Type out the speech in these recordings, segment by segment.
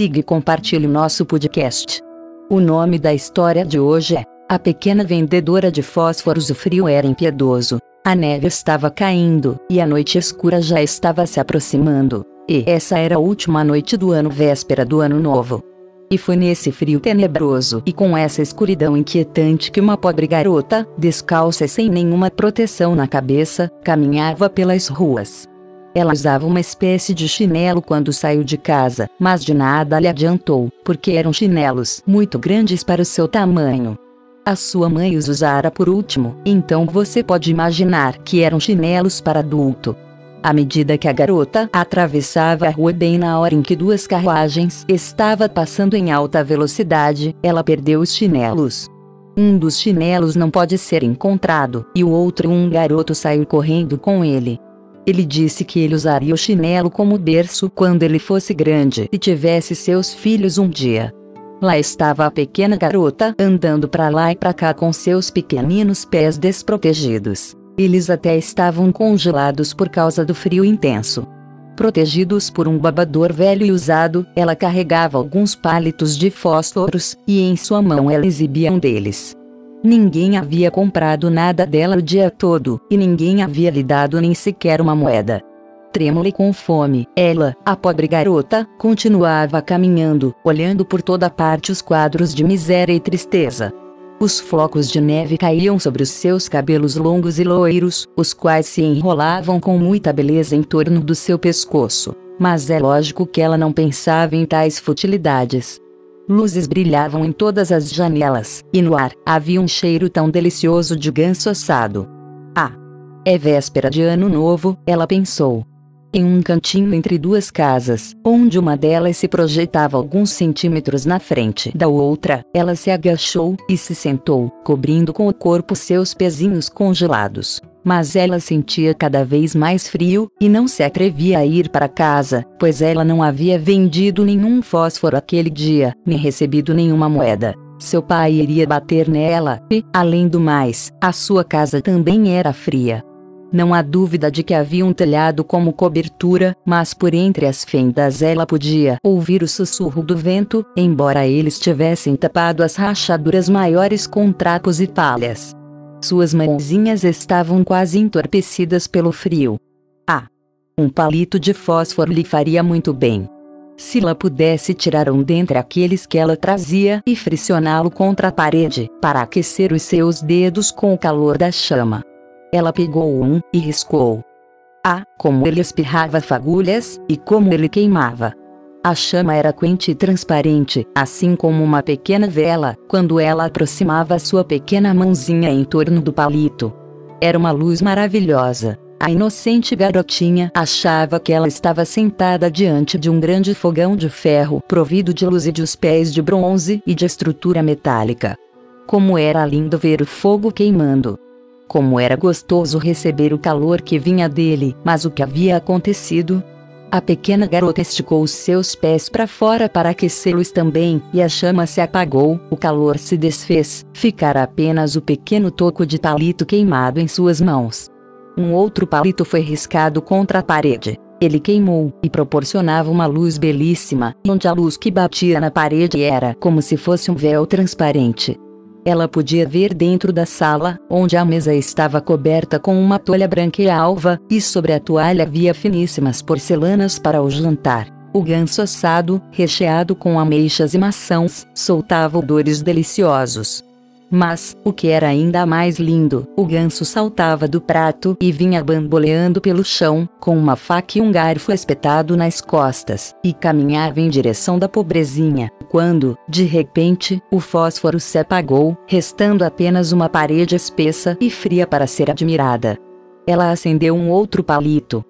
siga e compartilhe nosso podcast. O nome da história de hoje é A Pequena Vendedora de Fósforos. O frio era impiedoso. A neve estava caindo, e a noite escura já estava se aproximando. E essa era a última noite do ano véspera do ano novo. E foi nesse frio tenebroso e com essa escuridão inquietante que uma pobre garota, descalça e sem nenhuma proteção na cabeça, caminhava pelas ruas. Ela usava uma espécie de chinelo quando saiu de casa, mas de nada lhe adiantou, porque eram chinelos muito grandes para o seu tamanho. A sua mãe os usara por último, então você pode imaginar que eram chinelos para adulto. À medida que a garota atravessava a rua bem na hora em que duas carruagens estavam passando em alta velocidade, ela perdeu os chinelos. Um dos chinelos não pode ser encontrado, e o outro um garoto saiu correndo com ele. Ele disse que ele usaria o chinelo como berço quando ele fosse grande e tivesse seus filhos um dia. Lá estava a pequena garota andando para lá e para cá com seus pequeninos pés desprotegidos. Eles até estavam congelados por causa do frio intenso. Protegidos por um babador velho e usado, ela carregava alguns palitos de fósforos, e em sua mão ela exibia um deles. Ninguém havia comprado nada dela o dia todo, e ninguém havia lhe dado nem sequer uma moeda. Trêmula e com fome, ela, a pobre garota, continuava caminhando, olhando por toda parte os quadros de miséria e tristeza. Os flocos de neve caíam sobre os seus cabelos longos e loiros, os quais se enrolavam com muita beleza em torno do seu pescoço. Mas é lógico que ela não pensava em tais futilidades. Luzes brilhavam em todas as janelas, e no ar havia um cheiro tão delicioso de ganso assado. Ah! É véspera de ano novo, ela pensou em um cantinho entre duas casas, onde uma delas se projetava alguns centímetros na frente da outra, ela se agachou e se sentou, cobrindo com o corpo seus pezinhos congelados. Mas ela sentia cada vez mais frio, e não se atrevia a ir para casa, pois ela não havia vendido nenhum fósforo aquele dia, nem recebido nenhuma moeda. Seu pai iria bater nela, e, além do mais, a sua casa também era fria. Não há dúvida de que havia um telhado como cobertura, mas por entre as fendas ela podia ouvir o sussurro do vento, embora eles tivessem tapado as rachaduras maiores com trapos e palhas. Suas mãozinhas estavam quase entorpecidas pelo frio. Ah! Um palito de fósforo lhe faria muito bem. Se ela pudesse tirar um dentre aqueles que ela trazia e friccioná-lo contra a parede, para aquecer os seus dedos com o calor da chama. Ela pegou um e riscou. Ah, como ele espirrava fagulhas, e como ele queimava. A chama era quente e transparente, assim como uma pequena vela, quando ela aproximava sua pequena mãozinha em torno do palito. Era uma luz maravilhosa. A inocente garotinha achava que ela estava sentada diante de um grande fogão de ferro, provido de luz e de os pés de bronze e de estrutura metálica. Como era lindo ver o fogo queimando! Como era gostoso receber o calor que vinha dele, mas o que havia acontecido? A pequena garota esticou os seus pés para fora para aquecê-los também, e a chama se apagou, o calor se desfez, ficara apenas o pequeno toco de palito queimado em suas mãos. Um outro palito foi riscado contra a parede. Ele queimou, e proporcionava uma luz belíssima, onde a luz que batia na parede era como se fosse um véu transparente. Ela podia ver dentro da sala, onde a mesa estava coberta com uma toalha branca e alva, e sobre a toalha havia finíssimas porcelanas para o jantar. O ganso assado, recheado com ameixas e maçãs, soltava odores deliciosos. Mas, o que era ainda mais lindo, o ganso saltava do prato e vinha bamboleando pelo chão, com uma faca e um garfo espetado nas costas, e caminhava em direção da pobrezinha, quando, de repente, o fósforo se apagou, restando apenas uma parede espessa e fria para ser admirada. Ela acendeu um outro palito.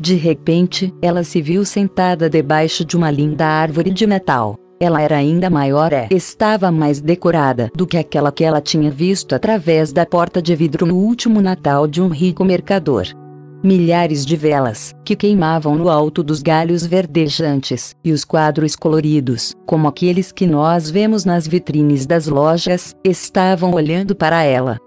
De repente, ela se viu sentada debaixo de uma linda árvore de metal. Ela era ainda maior e estava mais decorada do que aquela que ela tinha visto através da porta de vidro no último Natal de um rico mercador. Milhares de velas, que queimavam no alto dos galhos verdejantes, e os quadros coloridos, como aqueles que nós vemos nas vitrines das lojas, estavam olhando para ela.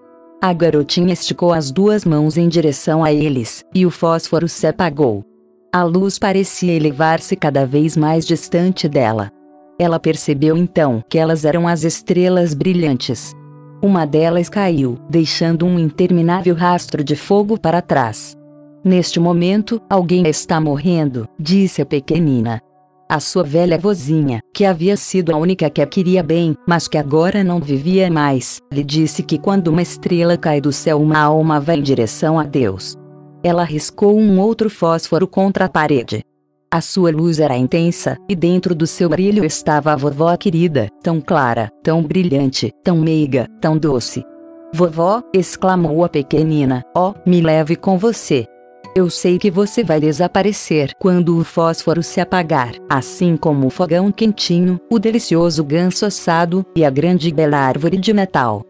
A garotinha esticou as duas mãos em direção a eles, e o fósforo se apagou. A luz parecia elevar-se cada vez mais distante dela. Ela percebeu então que elas eram as estrelas brilhantes. Uma delas caiu, deixando um interminável rastro de fogo para trás. Neste momento, alguém está morrendo, disse a pequenina. A sua velha vozinha, que havia sido a única que a queria bem, mas que agora não vivia mais, lhe disse que quando uma estrela cai do céu, uma alma vai em direção a Deus. Ela riscou um outro fósforo contra a parede. A sua luz era intensa, e dentro do seu brilho estava a vovó querida, tão clara, tão brilhante, tão meiga, tão doce. Vovó, exclamou a pequenina, ó, oh, me leve com você. Eu sei que você vai desaparecer quando o fósforo se apagar, assim como o fogão quentinho, o delicioso ganso assado e a grande bela árvore de Natal.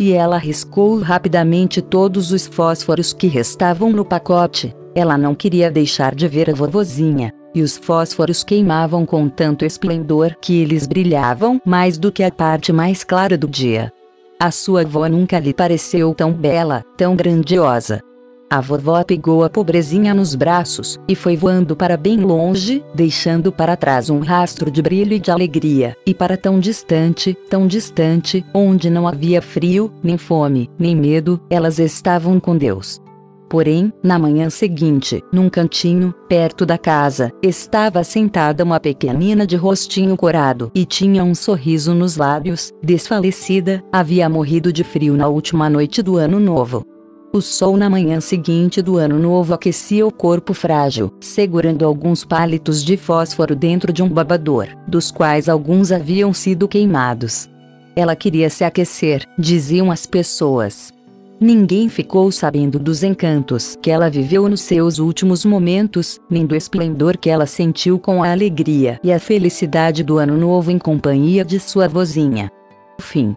E ela riscou rapidamente todos os fósforos que restavam no pacote. Ela não queria deixar de ver a vovozinha, e os fósforos queimavam com tanto esplendor que eles brilhavam mais do que a parte mais clara do dia. A sua avó nunca lhe pareceu tão bela, tão grandiosa. A vovó pegou a pobrezinha nos braços e foi voando para bem longe, deixando para trás um rastro de brilho e de alegria, e para tão distante, tão distante, onde não havia frio, nem fome, nem medo, elas estavam com Deus. Porém, na manhã seguinte, num cantinho, perto da casa, estava sentada uma pequenina de rostinho corado e tinha um sorriso nos lábios, desfalecida, havia morrido de frio na última noite do ano novo. O sol na manhã seguinte do ano novo aquecia o corpo frágil, segurando alguns palitos de fósforo dentro de um babador, dos quais alguns haviam sido queimados. Ela queria se aquecer, diziam as pessoas. Ninguém ficou sabendo dos encantos que ela viveu nos seus últimos momentos, nem do esplendor que ela sentiu com a alegria e a felicidade do ano novo em companhia de sua vozinha. Fim.